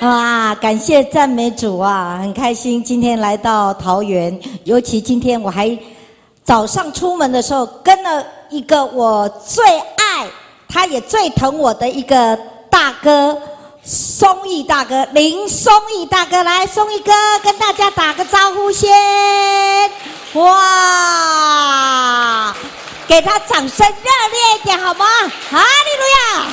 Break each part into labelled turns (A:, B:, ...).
A: 啊，感谢赞美主啊，很开心今天来到桃园，尤其今天我还早上出门的时候跟了一个我最爱，他也最疼我的一个大哥，松义大哥，林松义大哥，来，松义哥跟大家打个招呼先，哇，给他掌声热烈一点好吗？哈利路亚！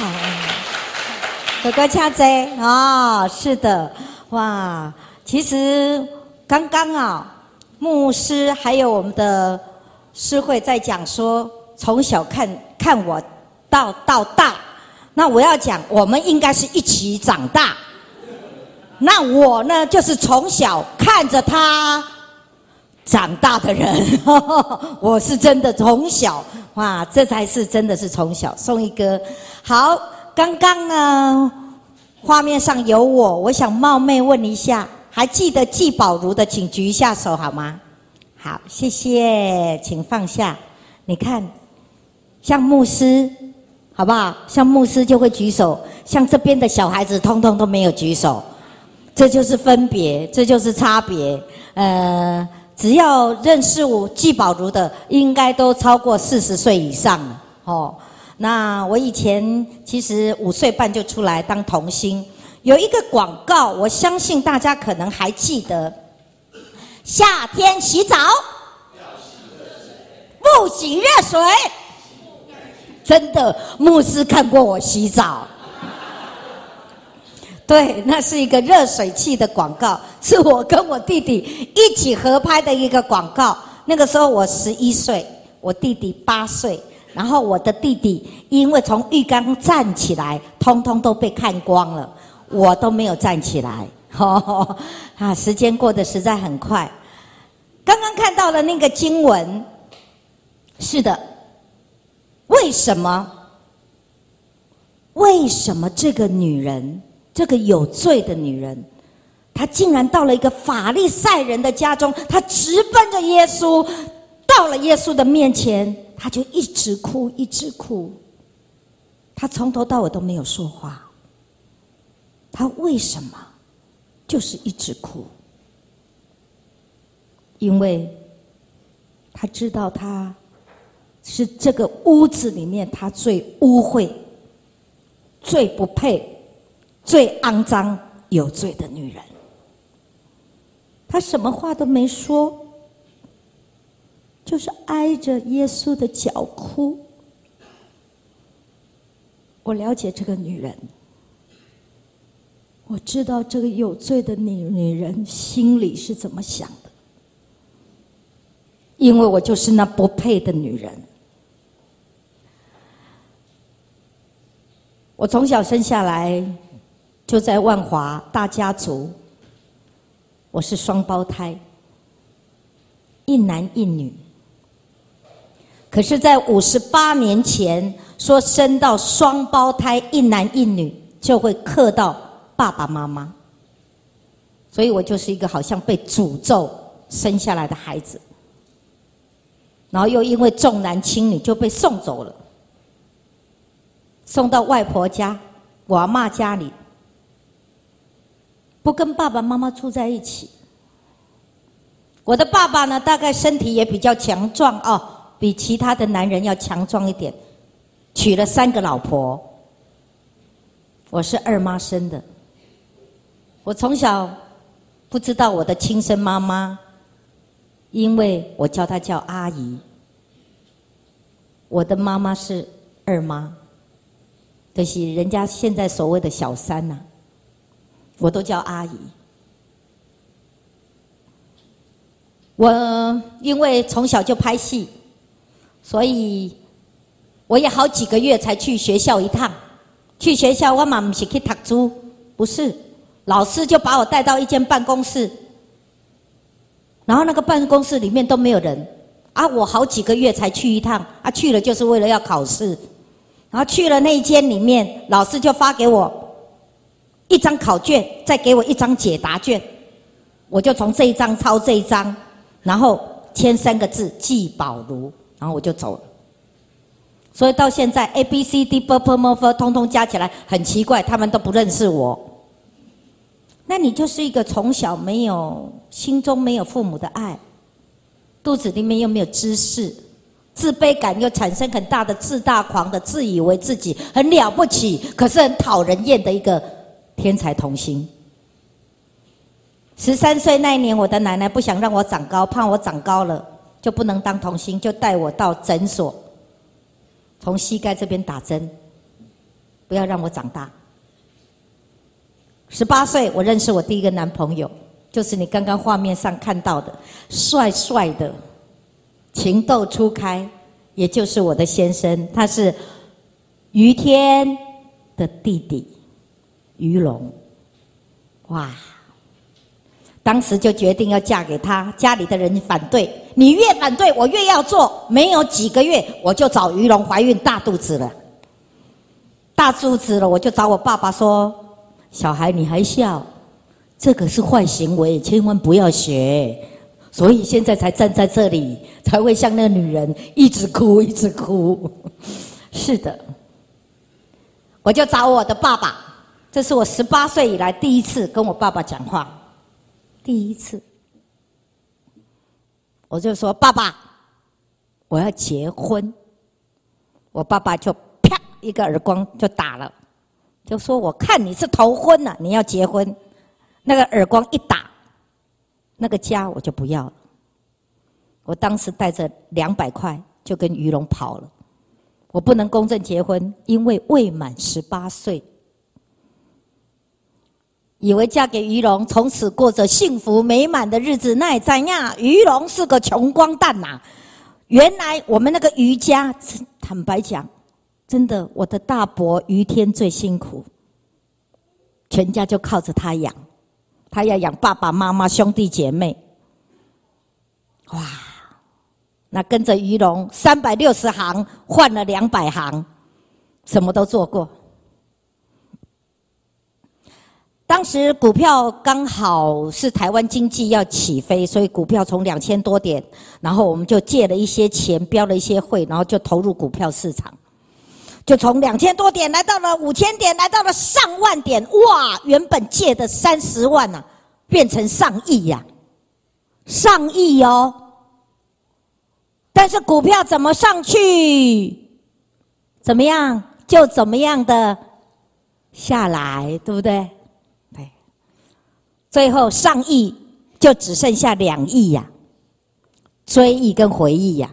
A: 哥哥恰贼啊，是的，哇！其实刚刚啊，牧师还有我们的师会在讲说，从小看看我到到大，那我要讲，我们应该是一起长大。那我呢，就是从小看着他长大的人，我是真的从小哇，这才是真的是从小。送一个好。刚刚呢，画面上有我，我想冒昧问一下，还记得季宝如的，请举一下手好吗？好，谢谢，请放下。你看，像牧师，好不好？像牧师就会举手，像这边的小孩子，通通都没有举手，这就是分别，这就是差别。呃，只要认识我季宝如的，应该都超过四十岁以上哦。那我以前其实五岁半就出来当童星，有一个广告，我相信大家可能还记得，夏天洗澡，不洗热水，真的，牧师看过我洗澡，对，那是一个热水器的广告，是我跟我弟弟一起合拍的一个广告。那个时候我十一岁，我弟弟八岁。然后我的弟弟因为从浴缸站起来，通通都被看光了，我都没有站起来。啊，时间过得实在很快。刚刚看到了那个经文，是的，为什么？为什么这个女人，这个有罪的女人，她竟然到了一个法利赛人的家中，她直奔着耶稣，到了耶稣的面前。他就一直哭，一直哭。他从头到尾都没有说话。他为什么就是一直哭？因为他知道他是这个屋子里面他最污秽、最不配、最肮脏、有罪的女人。他什么话都没说。就是挨着耶稣的脚哭。我了解这个女人，我知道这个有罪的女女人心里是怎么想的，因为我就是那不配的女人。我从小生下来就在万华大家族，我是双胞胎，一男一女。可是，在五十八年前，说生到双胞胎一男一女就会克到爸爸妈妈，所以我就是一个好像被诅咒生下来的孩子，然后又因为重男轻女就被送走了，送到外婆家、我阿妈家里，不跟爸爸妈妈住在一起。我的爸爸呢，大概身体也比较强壮哦。比其他的男人要强壮一点，娶了三个老婆。我是二妈生的，我从小不知道我的亲生妈妈，因为我叫她叫阿姨。我的妈妈是二妈，就是人家现在所谓的小三呐，我都叫阿姨。我因为从小就拍戏。所以，我也好几个月才去学校一趟。去学校，我嘛不是去读书，不是，老师就把我带到一间办公室，然后那个办公室里面都没有人，啊，我好几个月才去一趟，啊，去了就是为了要考试，然后去了那一间里面，老师就发给我一张考卷，再给我一张解答卷，我就从这一张抄这一张，然后签三个字：季宝如。然后我就走了，所以到现在 A B C D B P M F 通通加起来很奇怪，他们都不认识我。那你就是一个从小没有心中没有父母的爱，肚子里面又没有知识，自卑感又产生很大的自大狂的，自以为自己很了不起，可是很讨人厌的一个天才童星。十三岁那一年，我的奶奶不想让我长高，怕我长高了就不能当童星，就带我到诊所，从膝盖这边打针，不要让我长大。十八岁，我认识我第一个男朋友，就是你刚刚画面上看到的，帅帅的，情窦初开，也就是我的先生，他是于天的弟弟于龙，哇！当时就决定要嫁给他，家里的人反对，你越反对我越要做。没有几个月，我就找于龙怀孕大肚子了，大肚子了，我就找我爸爸说。小孩，你还笑？这个是坏行为，千万不要学。所以现在才站在这里，才会像那个女人一直哭，一直哭。是的，我就找我的爸爸，这是我十八岁以来第一次跟我爸爸讲话，第一次，我就说：“爸爸，我要结婚。”我爸爸就啪一个耳光就打了。就说我看你是头昏了，你要结婚，那个耳光一打，那个家我就不要了。我当时带着两百块就跟于龙跑了，我不能公证结婚，因为未满十八岁。以为嫁给于龙，从此过着幸福美满的日子，那也怎样？于龙是个穷光蛋呐！原来我们那个于家，坦白讲。真的，我的大伯于天最辛苦，全家就靠着他养，他要养爸爸妈妈兄弟姐妹。哇，那跟着于龙三百六十行换了两百行，什么都做过。当时股票刚好是台湾经济要起飞，所以股票从两千多点，然后我们就借了一些钱，标了一些会，然后就投入股票市场。就从两千多点来到了五千点，来到了上万点，哇！原本借的三十万呐，变成上亿呀，上亿哦。但是股票怎么上去，怎么样就怎么样的下来，对不？对。最后上亿就只剩下两亿呀，追忆跟回忆呀。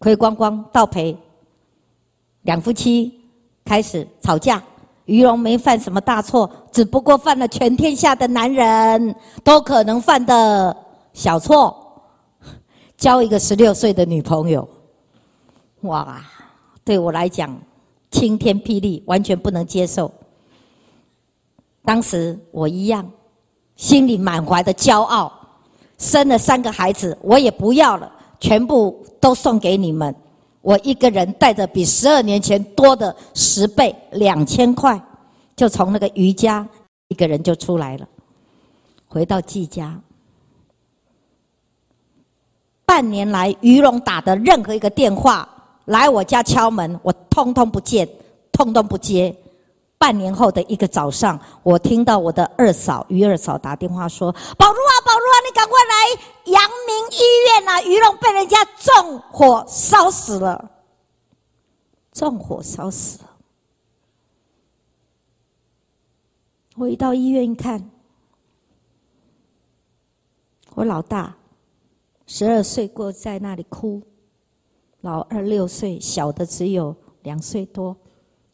A: 亏光光倒赔，两夫妻开始吵架。于龙没犯什么大错，只不过犯了全天下的男人都可能犯的小错，交一个十六岁的女朋友。哇，对我来讲晴天霹雳，完全不能接受。当时我一样，心里满怀的骄傲，生了三个孩子，我也不要了。全部都送给你们，我一个人带着比十二年前多的十倍两千块，就从那个余家一个人就出来了，回到季家。半年来，于龙打的任何一个电话来我家敲门，我通通不见，通通不接。半年后的一个早上，我听到我的二嫂于二嫂打电话说：“宝如啊，宝如啊，你赶快来阳明医院啊！于龙被人家纵火烧死了，纵火烧死了。”我一到医院一看，我老大十二岁过在那里哭，老二六岁，小的只有两岁多。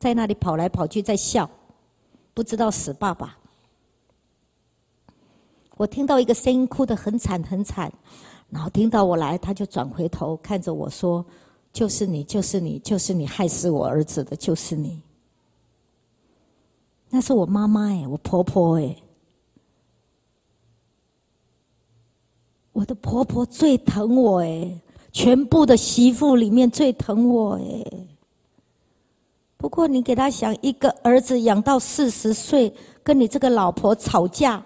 A: 在那里跑来跑去，在笑，不知道死爸爸。我听到一个声音，哭得很惨很惨，然后听到我来，他就转回头看着我说：“就是你，就是你，就是你害死我儿子的，就是你。”那是我妈妈哎，我婆婆哎，我的婆婆最疼我哎，全部的媳妇里面最疼我哎。不过，你给他想一个儿子养到四十岁，跟你这个老婆吵架，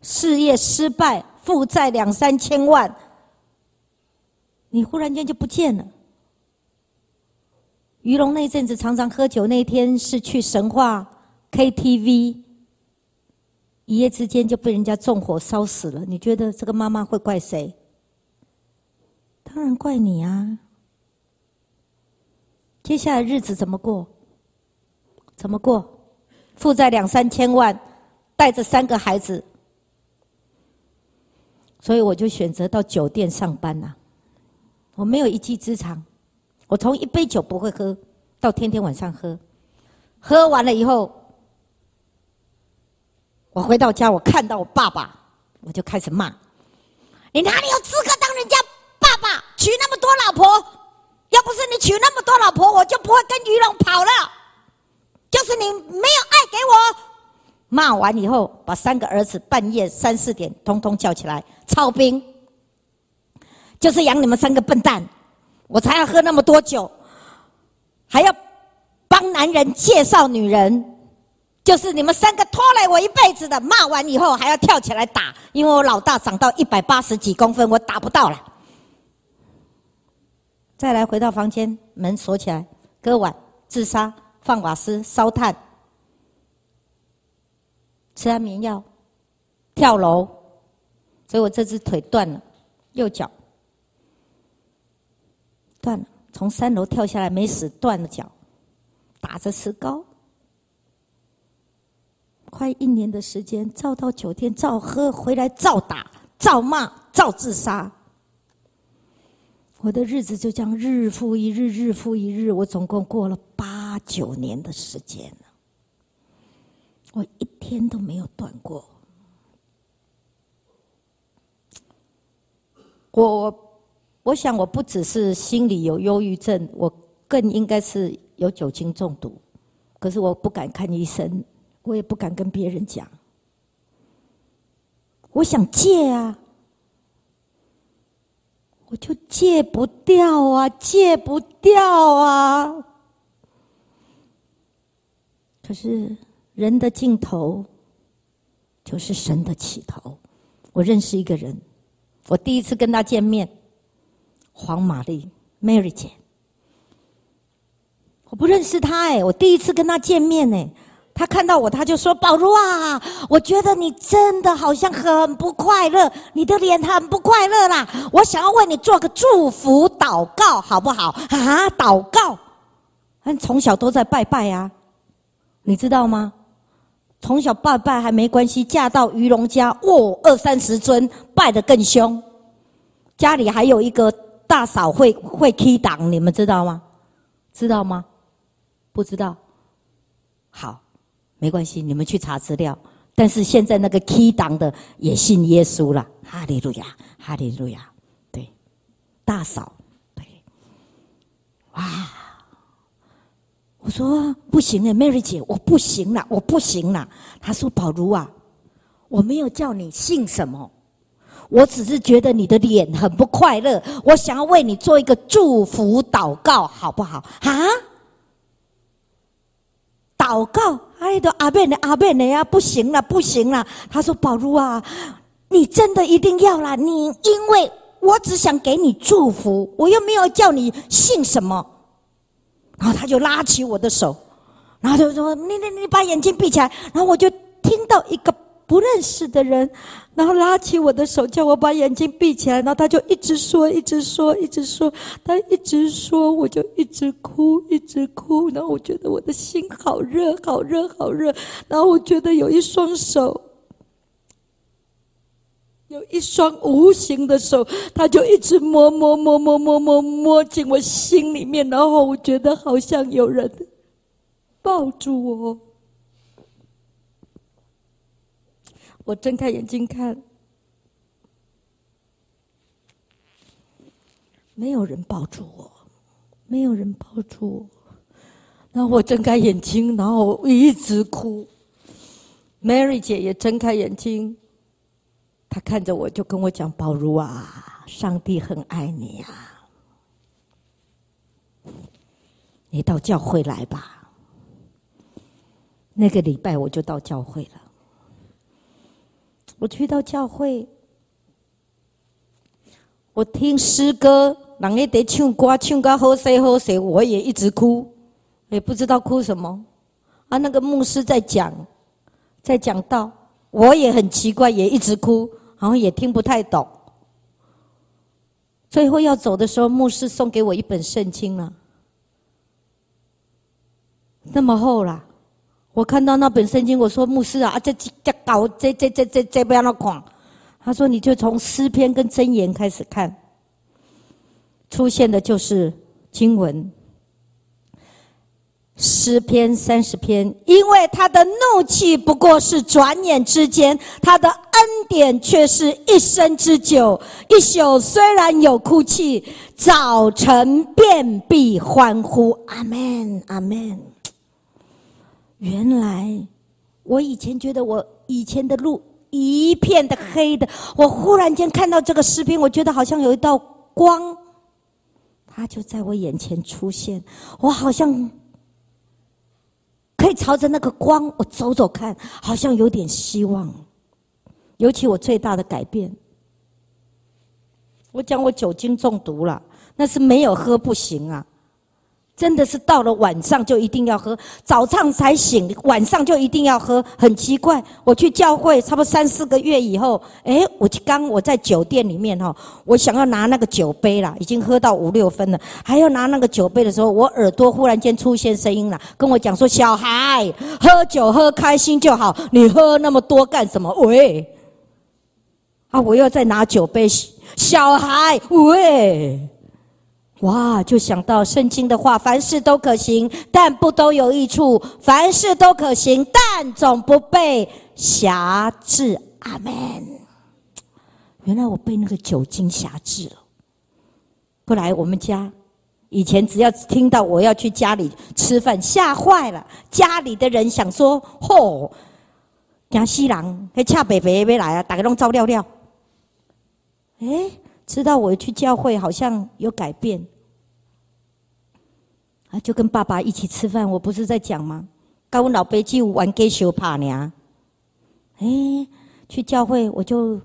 A: 事业失败，负债两三千万，你忽然间就不见了。于龙那阵子常常喝酒，那天是去神话 KTV 一夜之间就被人家纵火烧死了，你觉得这个妈妈会怪谁？当然怪你啊！接下来日子怎么过？怎么过？负债两三千万，带着三个孩子，所以我就选择到酒店上班呐。我没有一技之长，我从一杯酒不会喝，到天天晚上喝，喝完了以后，我回到家，我看到我爸爸，我就开始骂：你哪里有资格当人家爸爸？娶那么多老婆，要不是你娶那么多老婆，我就不会跟于龙跑了。就是你没有爱给我。骂完以后，把三个儿子半夜三四点通通叫起来操兵。就是养你们三个笨蛋，我才要喝那么多酒，还要帮男人介绍女人，就是你们三个拖累我一辈子的。骂完以后还要跳起来打，因为我老大长到一百八十几公分，我打不到了。再来回到房间，门锁起来，割腕、自杀、放瓦斯、烧炭、吃安眠药、跳楼，所以我这只腿断了，右脚。断了，从三楼跳下来没死，断了脚，打着石膏，快一年的时间，照到酒店照喝，回来照打、照骂、照自杀，我的日子就这样日复一日、日复一日，我总共过了八九年的时间了，我一天都没有断过，我。我想，我不只是心里有忧郁症，我更应该是有酒精中毒。可是我不敢看医生，我也不敢跟别人讲。我想戒啊，我就戒不掉啊，戒不掉啊。可是人的尽头就是神的起头。我认识一个人，我第一次跟他见面。黄玛丽，Mary 姐，我不认识他哎，我第一次跟他见面哎，他看到我，他就说：“宝如啊，我觉得你真的好像很不快乐，你的脸很不快乐啦。我想要为你做个祝福祷告，好不好？啊，祷告，嗯，从小都在拜拜啊，你知道吗？从小拜拜还没关系，嫁到鱼龙家，哦，二三十尊，拜得更凶，家里还有一个。”大嫂会会 key 档，你们知道吗？知道吗？不知道。好，没关系，你们去查资料。但是现在那个 key 档的也信耶稣了，哈利路亚，哈利路亚。对，大嫂，对。哇！我说不行了，Mary 姐，我不行了，我不行了。她说：“宝如啊，我没有叫你信什么。”我只是觉得你的脸很不快乐，我想要为你做一个祝福祷告，好不好？啊？祷告，哎，都阿贝呢？阿贝呢呀？不行了，不行了！他说：“宝如啊，你真的一定要啦！你因为我只想给你祝福，我又没有叫你信什么。”然后他就拉起我的手，然后就说：“你你你把眼睛闭起来。”然后我就听到一个。不认识的人，然后拉起我的手，叫我把眼睛闭起来，然后他就一直说，一直说，一直说，他一直说，我就一直哭，一直哭，然后我觉得我的心好热，好热，好热，然后我觉得有一双手，有一双无形的手，他就一直摸摸摸摸摸摸摸进我心里面，然后我觉得好像有人抱住我。我睁开眼睛看，没有人抱住我，没有人抱住我。然后我睁开眼睛，然后一直哭。Mary 姐也睁开眼睛，他看着我就跟我讲：“宝如啊，上帝很爱你啊，你到教会来吧。”那个礼拜我就到教会了。我去到教会，我听诗歌，人家在唱歌，唱歌好声好声，我也一直哭，也不知道哭什么。啊，那个牧师在讲，在讲道，我也很奇怪，也一直哭，然后也听不太懂。最后要走的时候，牧师送给我一本圣经了，那么厚了。我看到那本圣经，我说牧师啊，这这搞这这这这这不要那看。他说你就从诗篇跟箴言开始看，出现的就是经文。诗篇三十篇，因为他的怒气不过是转眼之间，他的恩典却是一生之久。一宿虽然有哭泣，早晨便必欢呼。阿门，阿门。原来我以前觉得我以前的路一片的黑的，我忽然间看到这个诗篇，我觉得好像有一道光，它就在我眼前出现，我好像。可以朝着那个光，我走走看，好像有点希望。尤其我最大的改变，我讲我酒精中毒了，那是没有喝不行啊。真的是到了晚上就一定要喝，早上才醒，晚上就一定要喝，很奇怪。我去教会差不多三四个月以后，哎，我刚我在酒店里面哈，我想要拿那个酒杯啦，已经喝到五六分了，还要拿那个酒杯的时候，我耳朵忽然间出现声音了，跟我讲说：“小孩，喝酒喝开心就好，你喝那么多干什么？”喂，啊，我又在拿酒杯，小孩，喂。哇！就想到圣经的话，凡事都可行，但不都有益处；凡事都可行，但总不被辖制。阿门。原来我被那个酒精辖制了。后来我们家以前只要听到我要去家里吃饭，吓坏了。家里的人想说：“嚯，江西人，那恰北北没来啊，打个龙照料料。”哎。知道我去教会好像有改变，啊，就跟爸爸一起吃饭。我不是在讲吗？跟我老爸就玩 gay 修帕呢。哎，去教会我就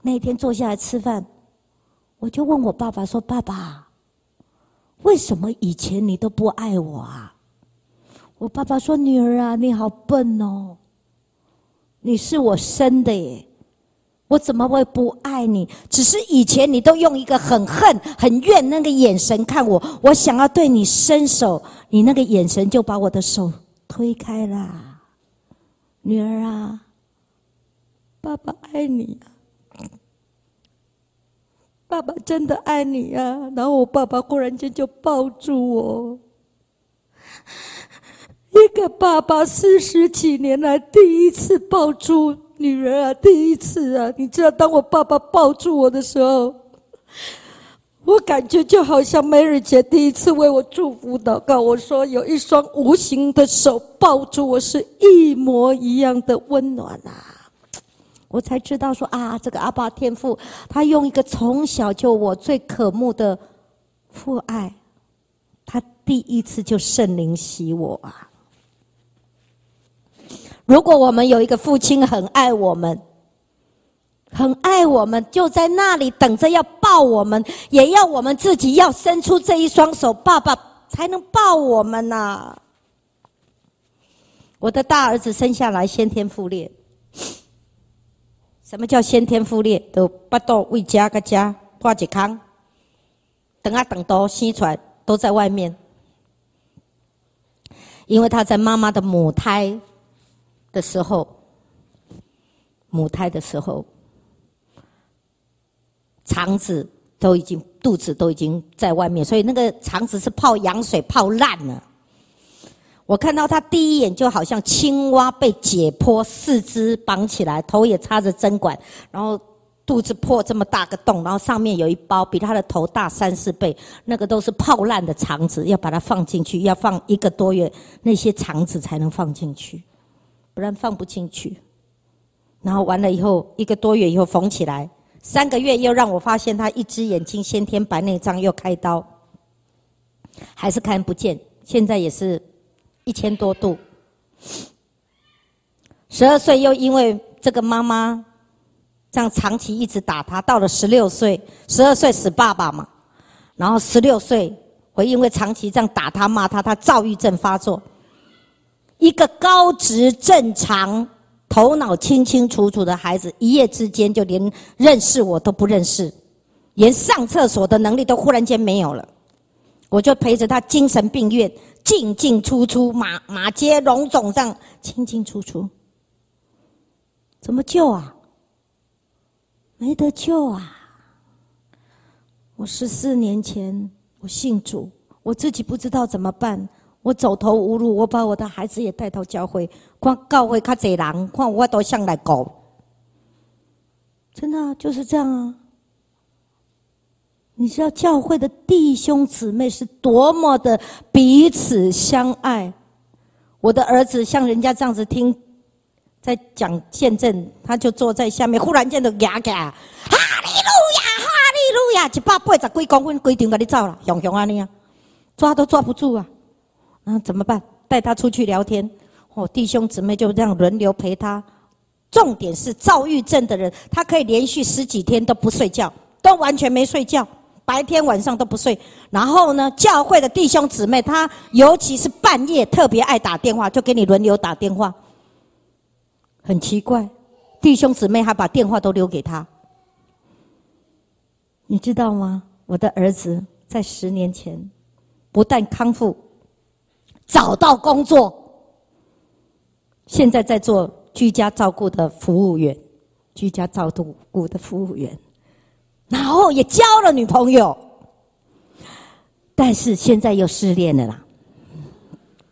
A: 那天坐下来吃饭，我就问我爸爸说：“爸爸，为什么以前你都不爱我啊？”我爸爸说：“女儿啊，你好笨哦，你是我生的耶。”我怎么会不爱你？只是以前你都用一个很恨、很怨那个眼神看我，我想要对你伸手，你那个眼神就把我的手推开了。女儿啊，爸爸爱你，爸爸真的爱你啊！然后我爸爸忽然间就抱住我，一个爸爸四十几年来第一次抱住。女人啊，第一次啊，你知道，当我爸爸抱住我的时候，我感觉就好像梅尔姐第一次为我祝福祷告。我说有一双无形的手抱住我，是一模一样的温暖啊！我才知道说啊，这个阿爸天父，他用一个从小就我最渴慕的父爱，他第一次就圣灵洗我啊！如果我们有一个父亲很爱我们，很爱我们，就在那里等着要抱我们，也要我们自己要伸出这一双手，爸爸才能抱我们呐。我的大儿子生下来先天腹裂，什么叫先天腹裂？都不到为家个家挂几康，等啊等到生出来都在外面，因为他在妈妈的母胎。的时候，母胎的时候，肠子都已经肚子都已经在外面，所以那个肠子是泡羊水泡烂了。我看到他第一眼就好像青蛙被解剖，四肢绑起来，头也插着针管，然后肚子破这么大个洞，然后上面有一包比他的头大三四倍，那个都是泡烂的肠子，要把它放进去，要放一个多月，那些肠子才能放进去。不然放不进去，然后完了以后一个多月以后缝起来，三个月又让我发现他一只眼睛先天白内障又开刀，还是看不见，现在也是一千多度。十二岁又因为这个妈妈这样长期一直打他，到了十六岁，十二岁死爸爸嘛，然后十六岁会因为长期这样打他骂他，他躁郁症发作。一个高值正常头脑清清楚楚的孩子，一夜之间就连认识我都不认识，连上厕所的能力都忽然间没有了。我就陪着他精神病院进进出出，马马街龙总上进进出出，怎么救啊？没得救啊！我十四年前我信主，我自己不知道怎么办。我走投无路，我把我的孩子也带到教会，看教会较济人，看我都想来搞。真的就是这样啊！你知道教会的弟兄姊妹是多么的彼此相爱。我的儿子像人家这样子听，在讲见证，他就坐在下面，忽然间就牙起哈利路亚，哈利路亚，一百八十几公分，规定把你走了，熊熊啊你啊，抓都抓不住啊！那怎么办？带他出去聊天，哦，弟兄姊妹就这样轮流陪他。重点是躁郁症的人，他可以连续十几天都不睡觉，都完全没睡觉，白天晚上都不睡。然后呢，教会的弟兄姊妹，他尤其是半夜特别爱打电话，就给你轮流打电话。很奇怪，弟兄姊妹还把电话都留给他。你知道吗？我的儿子在十年前不但康复。找到工作，现在在做居家照顾的服务员，居家照顾的服务员，然后也交了女朋友，但是现在又失恋了啦。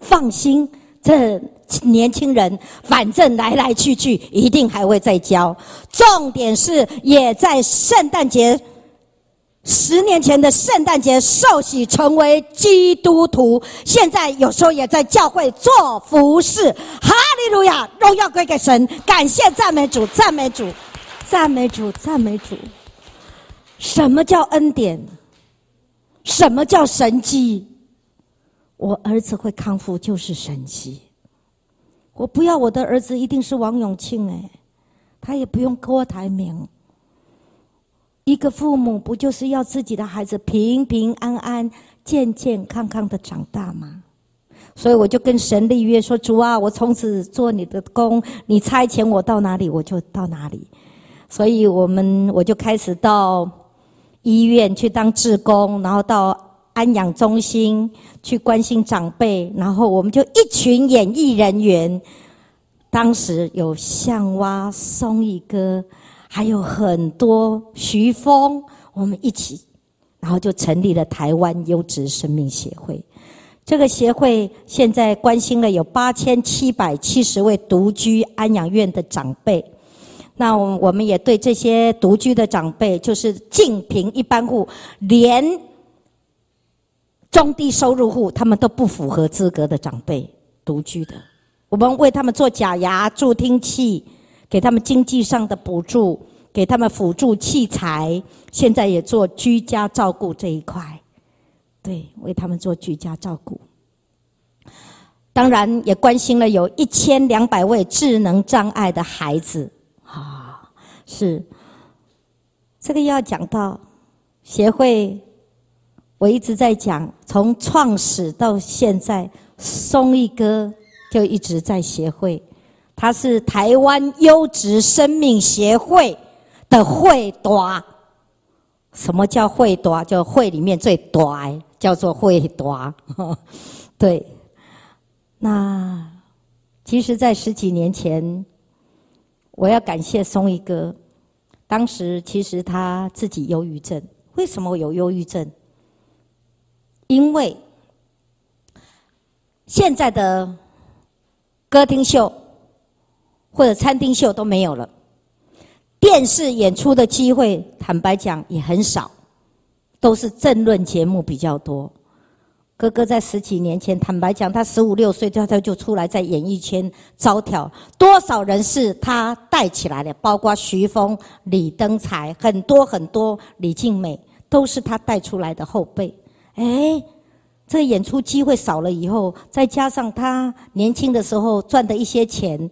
A: 放心，这年轻人反正来来去去，一定还会再交。重点是也在圣诞节。十年前的圣诞节受洗成为基督徒，现在有时候也在教会做服饰。哈利路亚，荣耀归给神，感谢赞美主，赞美主，赞美主，赞美主。什么叫恩典？什么叫神迹？我儿子会康复就是神迹。我不要我的儿子一定是王永庆哎，他也不用郭台铭。一个父母不就是要自己的孩子平平安安、健健康康的长大吗？所以我就跟神立约说：“主啊，我从此做你的工，你差遣我到哪里，我就到哪里。”所以我们我就开始到医院去当志工，然后到安养中心去关心长辈，然后我们就一群演艺人员，当时有向蛙、松一哥。还有很多徐峰，我们一起，然后就成立了台湾优质生命协会。这个协会现在关心了有八千七百七十位独居安养院的长辈。那我我们也对这些独居的长辈，就是净贫一般户，连中低收入户，他们都不符合资格的长辈独居的，我们为他们做假牙、助听器。给他们经济上的补助，给他们辅助器材，现在也做居家照顾这一块，对，为他们做居家照顾。当然也关心了有一千两百位智能障碍的孩子，啊，是这个要讲到协会，我一直在讲，从创始到现在，松一哥就一直在协会。他是台湾优质生命协会的会短。什么叫会短？就会里面最短，叫做会短。对，那其实，在十几年前，我要感谢松一哥。当时其实他自己忧郁症，为什么有忧郁症？因为现在的歌厅秀。或者餐厅秀都没有了，电视演出的机会，坦白讲也很少，都是政论节目比较多。哥哥在十几年前，坦白讲，他十五六岁，他他就出来在演艺圈招挑，多少人是他带起来的，包括徐峰、李登才，很多很多，李静美都是他带出来的后辈。哎，这演出机会少了以后，再加上他年轻的时候赚的一些钱。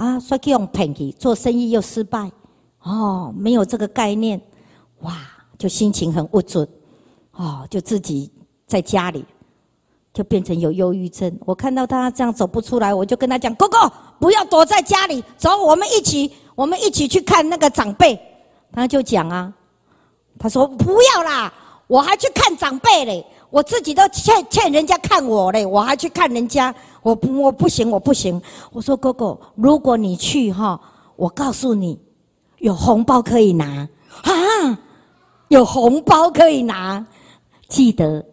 A: 啊，说去用骗去做生意又失败，哦，没有这个概念，哇，就心情很不准，哦，就自己在家里就变成有忧郁症。我看到他这样走不出来，我就跟他讲：“哥哥，不要躲在家里，走，我们一起，我们一起去看那个长辈。”他就讲啊，他说：“不要啦，我还去看长辈嘞，我自己都欠欠人家看我嘞，我还去看人家，我不我不行，我不行。”我说：“哥哥，如果你去哈，我告诉你，有红包可以拿啊，有红包可以拿，记得。”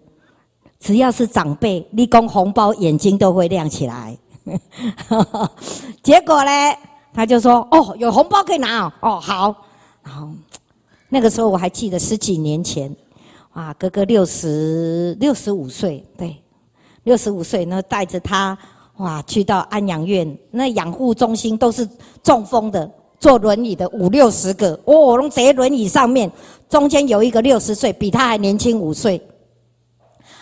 A: 只要是长辈，立功红包，眼睛都会亮起来。结果呢，他就说：“哦，有红包可以拿哦，哦好。”然后那个时候我还记得十几年前，啊，哥哥六十六十五岁，对，六十五岁，呢，带着他哇去到安养院，那养护中心都是中风的，坐轮椅的五六十个，哦，拢在轮椅上面，中间有一个六十岁，比他还年轻五岁。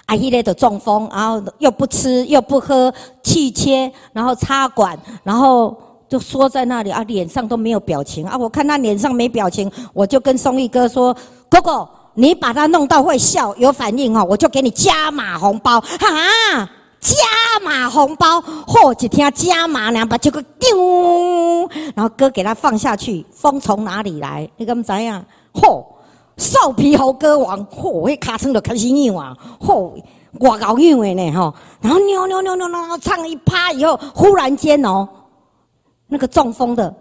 A: 阿姨嘞的中风，然后又不吃又不喝，气切，然后插管，然后就缩在那里啊，脸上都没有表情啊。我看他脸上没表情，我就跟松义哥说：“哥哥，你把他弄到会笑有反应哦，我就给你加码红包哈，加码红包，嚯！一听加码两把，就个丢，然后哥给他放下去，风从哪里来？你敢知样？嚯！”瘦皮猴歌王，嚯！会卡声就开始扭啊，嚯！我搞扭的呢，吼！然后扭扭扭扭扭，唱一趴以后，忽然间哦，那个中风的、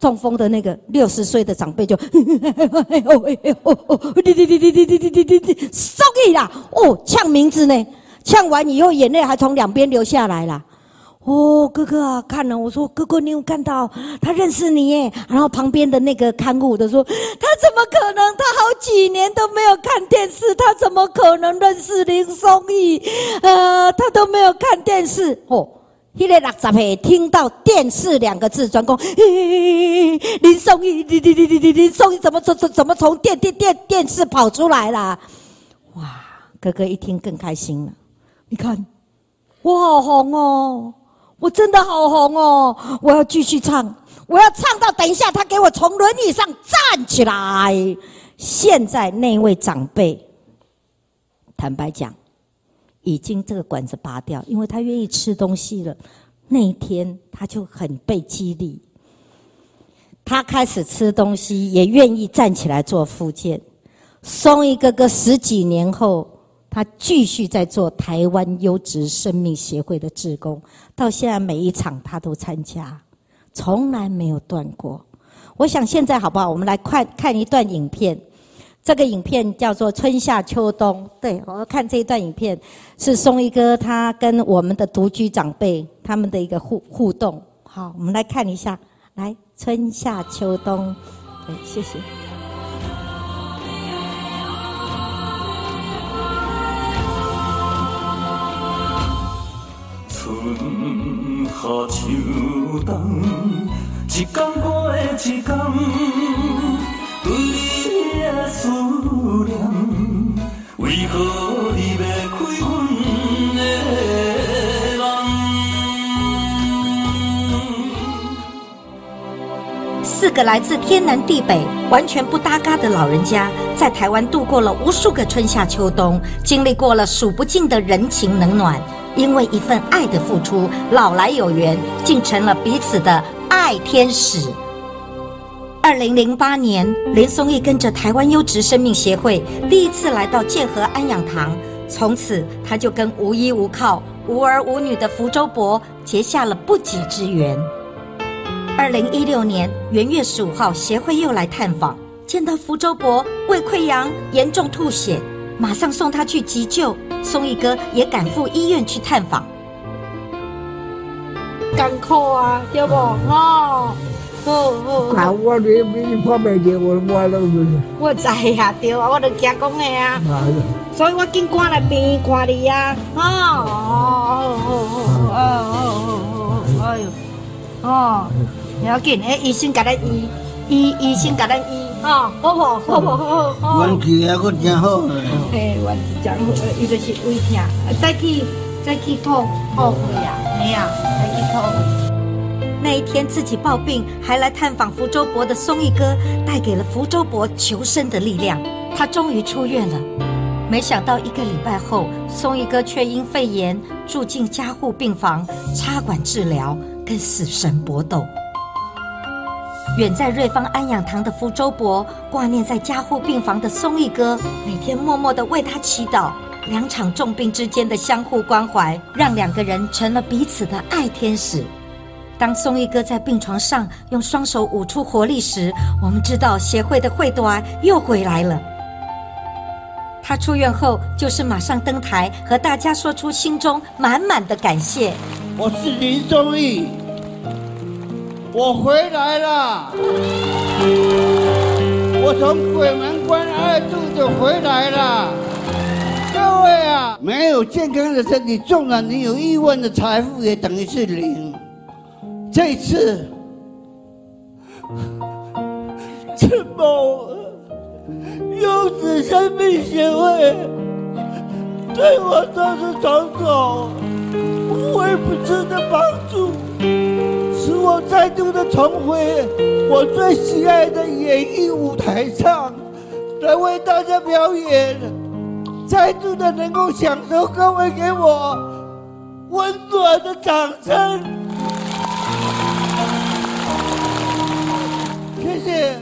A: 中风的那个六十岁的长辈就，哎呦哎呦哦哦，滴滴滴滴滴滴滴滴滴，送你啦！哦，呛名字呢，呛完以后眼泪还从两边流下来了。哦，哥哥啊，看了我说，哥哥，你有看到他认识你耶？然后旁边的那个看护的说，他怎么可能？他好几年都没有看电视，他怎么可能认识林松义？呃，他都没有看电视。哦，那个六十岁听到电视两个字，转讲林松义，林林林林林林松义怎么怎怎怎么从电电电电视跑出来了？哇，哥哥一听更开心了。你看，我好红哦。我真的好红哦！我要继续唱，我要唱到等一下他给我从轮椅上站起来。现在那位长辈，坦白讲，已经这个管子拔掉，因为他愿意吃东西了。那一天他就很被激励，他开始吃东西，也愿意站起来做复健。松一哥哥十几年后。他继续在做台湾优质生命协会的志工，到现在每一场他都参加，从来没有断过。我想现在好不好？我们来看看一段影片，这个影片叫做《春夏秋冬》。对，我看这一段影片，是松一哥他跟我们的独居长辈他们的一个互互动。好，我们来看一下，来《春夏秋冬》。对，谢谢。春夏秋冬，一天过一天，你的思念，为何你要开？四个来自天南地北、完全不搭嘎的老人家，在台湾度过了无数个春夏秋冬，经历过了数不尽的人情冷暖。因为一份爱的付出，老来有缘，竟成了彼此的爱天使。二零零八年，林松义跟着台湾优质生命协会第一次来到建和安养堂，从此他就跟无依无靠、无儿无女的福州伯结下了不解之缘。二零一六年元月十五号，协会又来探访，见到福州伯胃溃疡严重吐血。马上送他去急救，松义哥也赶赴医院去探访。
B: 艰苦啊，对不？哦，好好。
C: 啊，我你你我我都是。
B: 我知呀，对啊，我都惊讲的啊。所以我紧赶来病院看你啊。哦哦哦哦哦哦哦，哎呦，哦，不要紧，哎，医生给咱医，医医生给咱医。哦，好好好好好好。
C: 运气真好。
B: 嘿，运气真好，伊就是胃疼，再去再去吐，后悔啊，没啊，再去吐。
A: 那一天自己抱病还来探访福州伯的松义哥，带给了福州伯求生的力量。他终于出院了。没想到一个礼拜后，松一哥却因肺炎住进加护病房，插管治疗，跟死神搏斗。远在瑞芳安养堂的福州伯挂念在加护病房的松一哥，每天默默的为他祈祷。两场重病之间的相互关怀，让两个人成了彼此的爱天使。当松一哥在病床上用双手捂出活力时，我们知道协会的会端又回来了。他出院后，就是马上登台和大家说出心中满满的感谢。
C: 我是林宗义，我回来了，我从鬼门关二度就回来了。各位啊，没有健康的身体，纵然你有亿万的财富，也等于是零。这次，陈某优子生命协会对我都是种种无微不至的帮助，使我再度的重回我最喜爱的演艺舞台上，来为大家表演，再度的能够享受各位给我温暖的掌声。谢谢。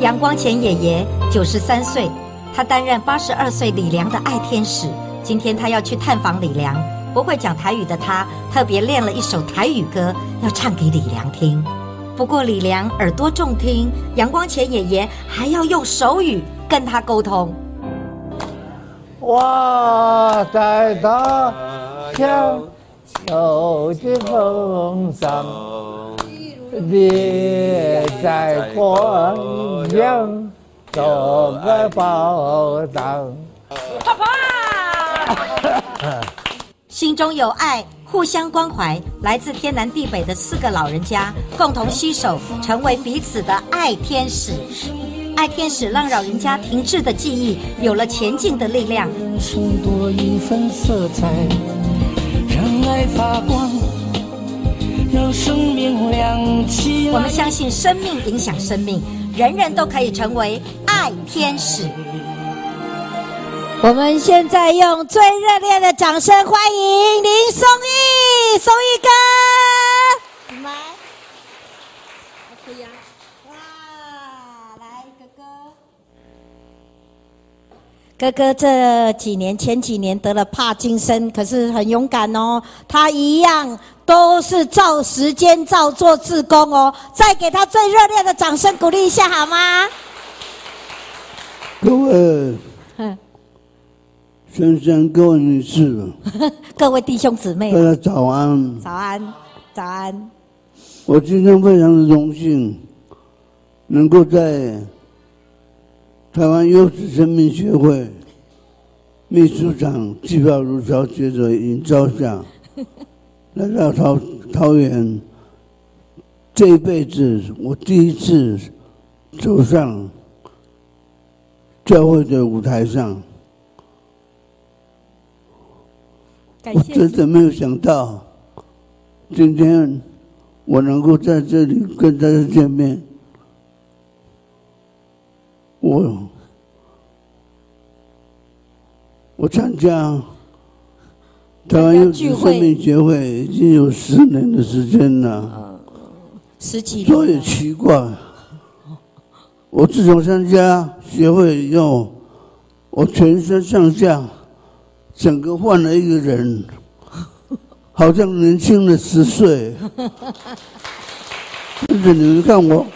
A: 杨光前爷爷九十三岁，他担任八十二岁李良的爱天使。今天他要去探访李良，不会讲台语的他特别练了一首台语歌，要唱给李良听。不过李良耳朵重听，杨光前爷爷还要用手语跟他沟通。
C: 我在大江走进风上，你在过江做个宝藏。
A: 心中有爱，互相关怀，来自天南地北的四个老人家共同携手，成为彼此的爱天使。爱天使让老人家停滞的记忆有了前进的力量。
D: 人生多一份色彩，让爱发光，让生命亮起来。
A: 我们相信生命影响生命，人人都可以成为爱天使。我们现在用最热烈的掌声欢迎林松义，松义哥，来，可以啊，哇，来哥哥，哥哥这几年前几年得了帕金森，可是很勇敢哦，他一样都是照时间照做自工哦，再给他最热烈的掌声鼓励一下好吗？
C: 各位
A: 嗯，
C: 先生、各位女士，
A: 各位弟兄姊妹
C: 大，家早安。
A: 早安，早安。
C: 我今天非常的荣幸，能够在台湾优质生命协会秘书长季宝如小姐的引召下，来到桃桃园，这一辈子我第一次走上教会的舞台上，我真的没有想到，今天我能够在这里跟大家见面。我我参加台湾优质生命协会已经有十年的时间了，
A: 十几
C: 说也
A: 年了，
C: 奇怪，我自从参加协会以后，我全身上下整个换了一个人，好像年轻了十岁。但是你们看我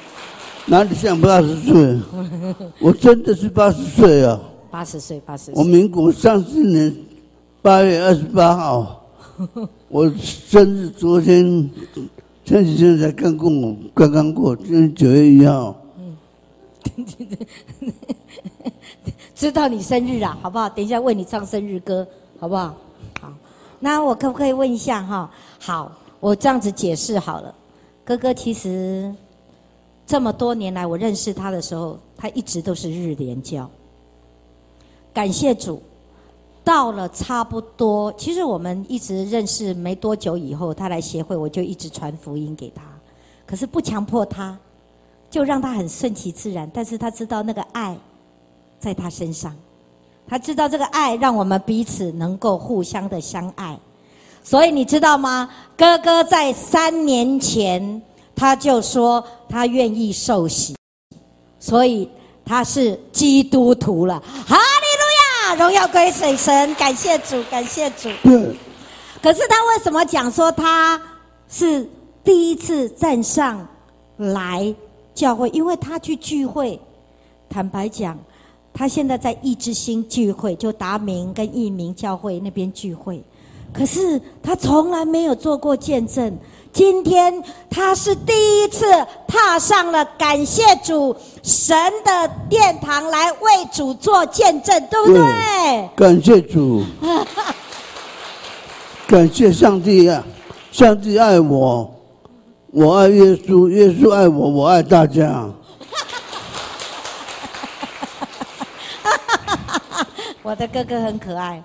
C: 哪里像八十岁？我真的是八十岁啊！
A: 八十岁，八十
C: 我，民国三十年八月二十八号，我生日昨天前几天才刚过，刚刚过，今天九月一号。
A: 嗯知道你生日啊，好不好？等一下为你唱生日歌，好不好？好，那我可不可以问一下哈？好，我这样子解释好了。哥哥其实这么多年来，我认识他的时候，他一直都是日莲教。感谢主，到了差不多，其实我们一直认识没多久以后，他来协会，我就一直传福音给他，可是不强迫他，就让他很顺其自然。但是他知道那个爱在他身上，他知道这个爱让我们彼此能够互相的相爱。所以你知道吗？哥哥在三年前他就说他愿意受洗，所以他是基督徒了。好荣耀归水神，感谢主，感谢主。
C: 对，
A: 可是他为什么讲说他是第一次站上来教会？因为他去聚会，坦白讲，他现在在义之星聚会，就达明跟义明教会那边聚会。可是他从来没有做过见证，今天他是第一次踏上了感谢主神的殿堂来为主做见证，对不对？
C: 感谢主，感谢上帝啊！上帝爱我，我爱耶稣，耶稣爱我，我爱大家。
A: 我的哥哥很可爱。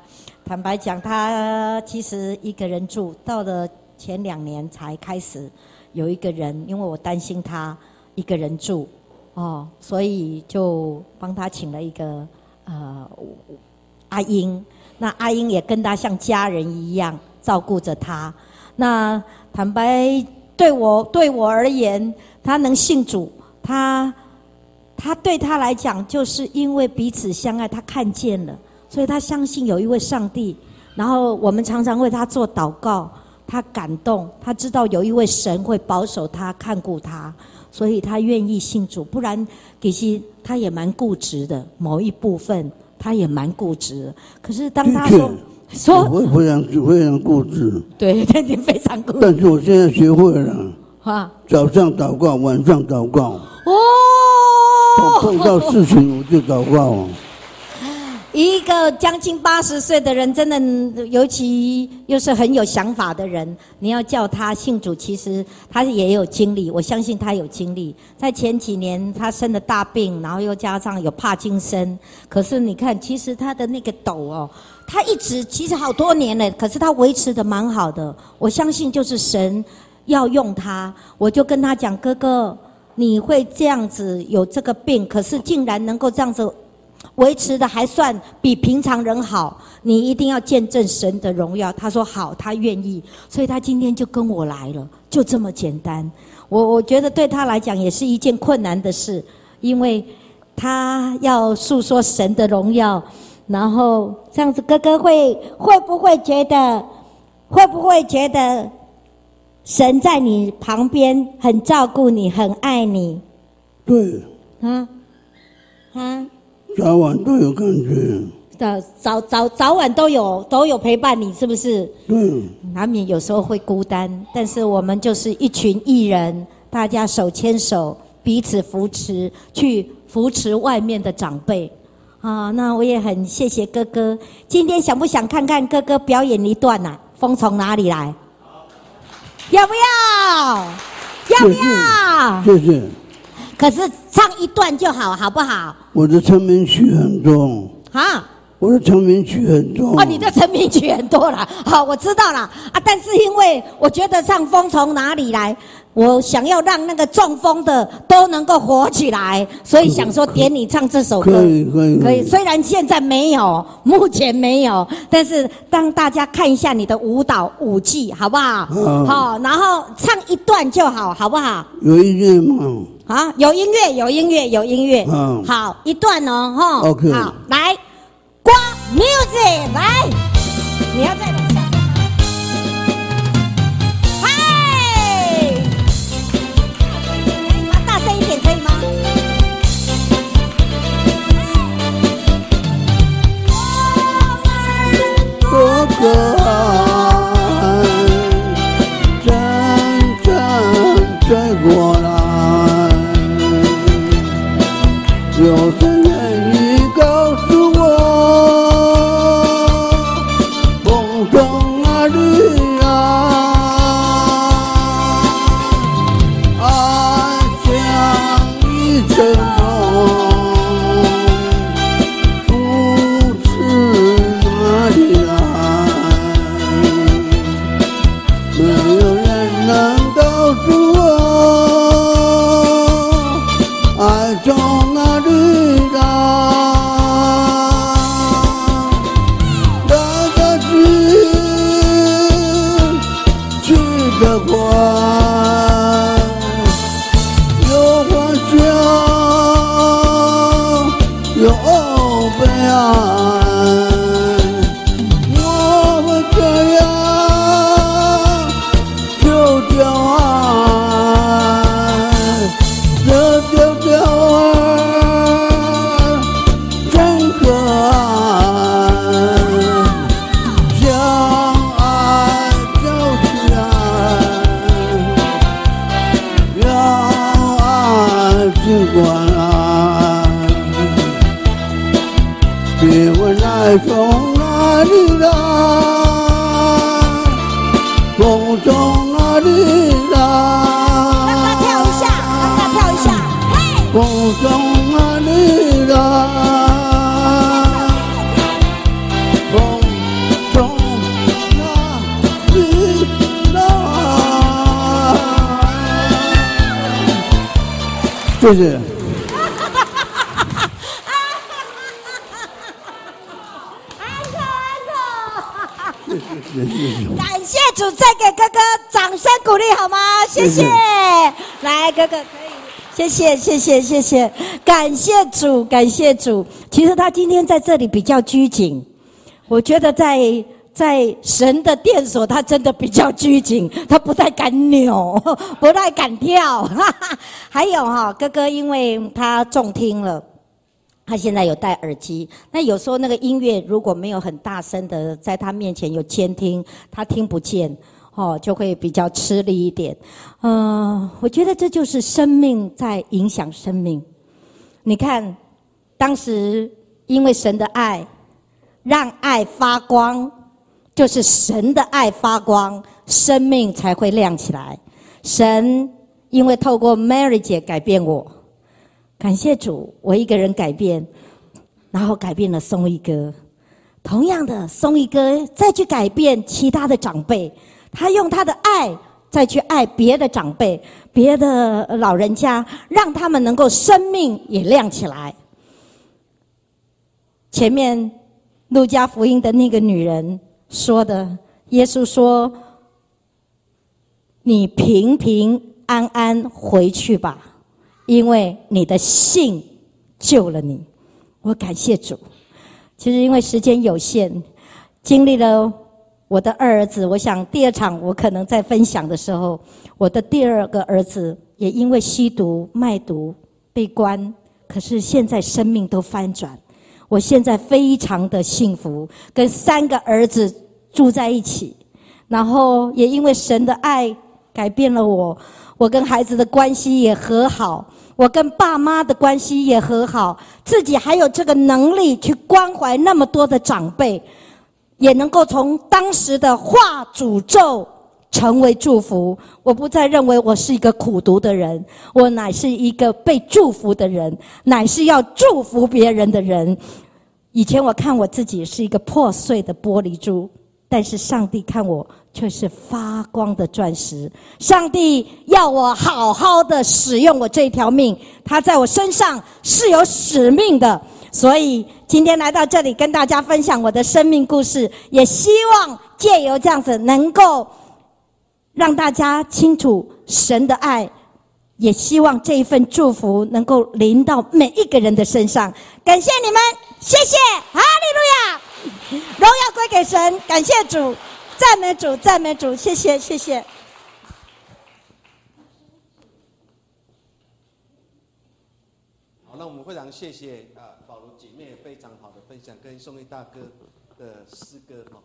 A: 坦白讲，他其实一个人住，到了前两年才开始有一个人，因为我担心他一个人住，哦，所以就帮他请了一个呃阿英。那阿英也跟他像家人一样照顾着他。那坦白对我对我而言，他能信主，他他对他来讲，就是因为彼此相爱，他看见了。所以他相信有一位上帝，然后我们常常为他做祷告，他感动，他知道有一位神会保守他、看顾他，所以他愿意信主。不然，其实他也蛮固执的，某一部分他也蛮固执。可是当他说说，
C: 我非常非常固执，
A: 对，他你非常固执。
C: 但是我现在学会了，啊，早上祷告，晚上祷告。哦，碰到事情我就祷告。
A: 一个将近八十岁的人，真的，尤其又是很有想法的人，你要叫他信主，其实他也有经历。我相信他有经历，在前几年他生了大病，然后又加上有帕金森。可是你看，其实他的那个抖哦，他一直其实好多年了，可是他维持的蛮好的。我相信就是神要用他，我就跟他讲，哥哥，你会这样子有这个病，可是竟然能够这样子。维持的还算比平常人好，你一定要见证神的荣耀。他说好，他愿意，所以他今天就跟我来了，就这么简单。我我觉得对他来讲也是一件困难的事，因为他要诉说神的荣耀，然后这样子，哥哥会会不会觉得，会不会觉得神在你旁边很照顾你，很爱你？
C: 对，啊，啊。早晚都有感觉，
A: 早早早早晚都有都有陪伴你，是不是？
C: 嗯。
A: 难免有时候会孤单，但是我们就是一群艺人，大家手牵手，彼此扶持，去扶持外面的长辈。啊，那我也很谢谢哥哥。今天想不想看看哥哥表演一段呐？风从哪里来？要不要？要不要？
C: 谢谢。
A: 可是唱一段就好，好不好？
C: 我的成名曲很多啊！我的成名曲很多
A: 哦，你的成名曲很多了。好，我知道了啊。但是因为我觉得唱风从哪里来，我想要让那个中风的都能够活起来，所以想说点你唱这首歌。
C: 可以可以
A: 可以。虽然现在没有，目前没有，但是让大家看一下你的舞蹈舞技，好不好？好，然后唱一段就好，好不好？
C: 有音乐吗？
A: 啊，有音乐，有音乐，有音乐。嗯，好，一段哦，哈。
C: OK。
A: 好，来，刮 music，来，你要再。
C: 哥哥。nós. 谢谢。
A: 感谢主，再给哥哥掌声鼓励好吗？
C: 谢谢。
A: 来，哥哥可以，谢谢，谢谢，谢谢，感谢主，感谢主。其实他今天在这里比较拘谨，我觉得在在神的殿所，他真的比较拘谨，他不太敢扭，不太敢跳。哈 哈还有哈，哥哥因为他重听了。他现在有戴耳机，那有时候那个音乐如果没有很大声的在他面前有监听，他听不见，哦，就会比较吃力一点。嗯、我觉得这就是生命在影响生命。你看，当时因为神的爱，让爱发光，就是神的爱发光，生命才会亮起来。神因为透过 Mary 姐改变我。感谢主，我一个人改变，然后改变了松一哥。同样的，松一哥再去改变其他的长辈，他用他的爱再去爱别的长辈、别的老人家，让他们能够生命也亮起来。前面路加福音的那个女人说的，耶稣说：“你平平安安回去吧。”因为你的信救了你，我感谢主。其实因为时间有限，经历了我的二儿子，我想第二场我可能在分享的时候，我的第二个儿子也因为吸毒、卖毒被关，可是现在生命都翻转。我现在非常的幸福，跟三个儿子住在一起，然后也因为神的爱改变了我。我跟孩子的关系也和好，我跟爸妈的关系也和好，自己还有这个能力去关怀那么多的长辈，也能够从当时的话诅咒成为祝福。我不再认为我是一个苦读的人，我乃是一个被祝福的人，乃是要祝福别人的人。以前我看我自己是一个破碎的玻璃珠，但是上帝看我。却是发光的钻石。上帝要我好好的使用我这条命，他在我身上是有使命的。所以今天来到这里跟大家分享我的生命故事，也希望借由这样子能够让大家清楚神的爱，也希望这一份祝福能够临到每一个人的身上。感谢你们，谢谢，哈利路亚，荣耀归给神，感谢主。赞美主，赞美主，谢谢，谢谢。
E: 好，那我们非常谢谢啊，保罗姐妹非常好的分享，跟宋义大哥的诗歌哈。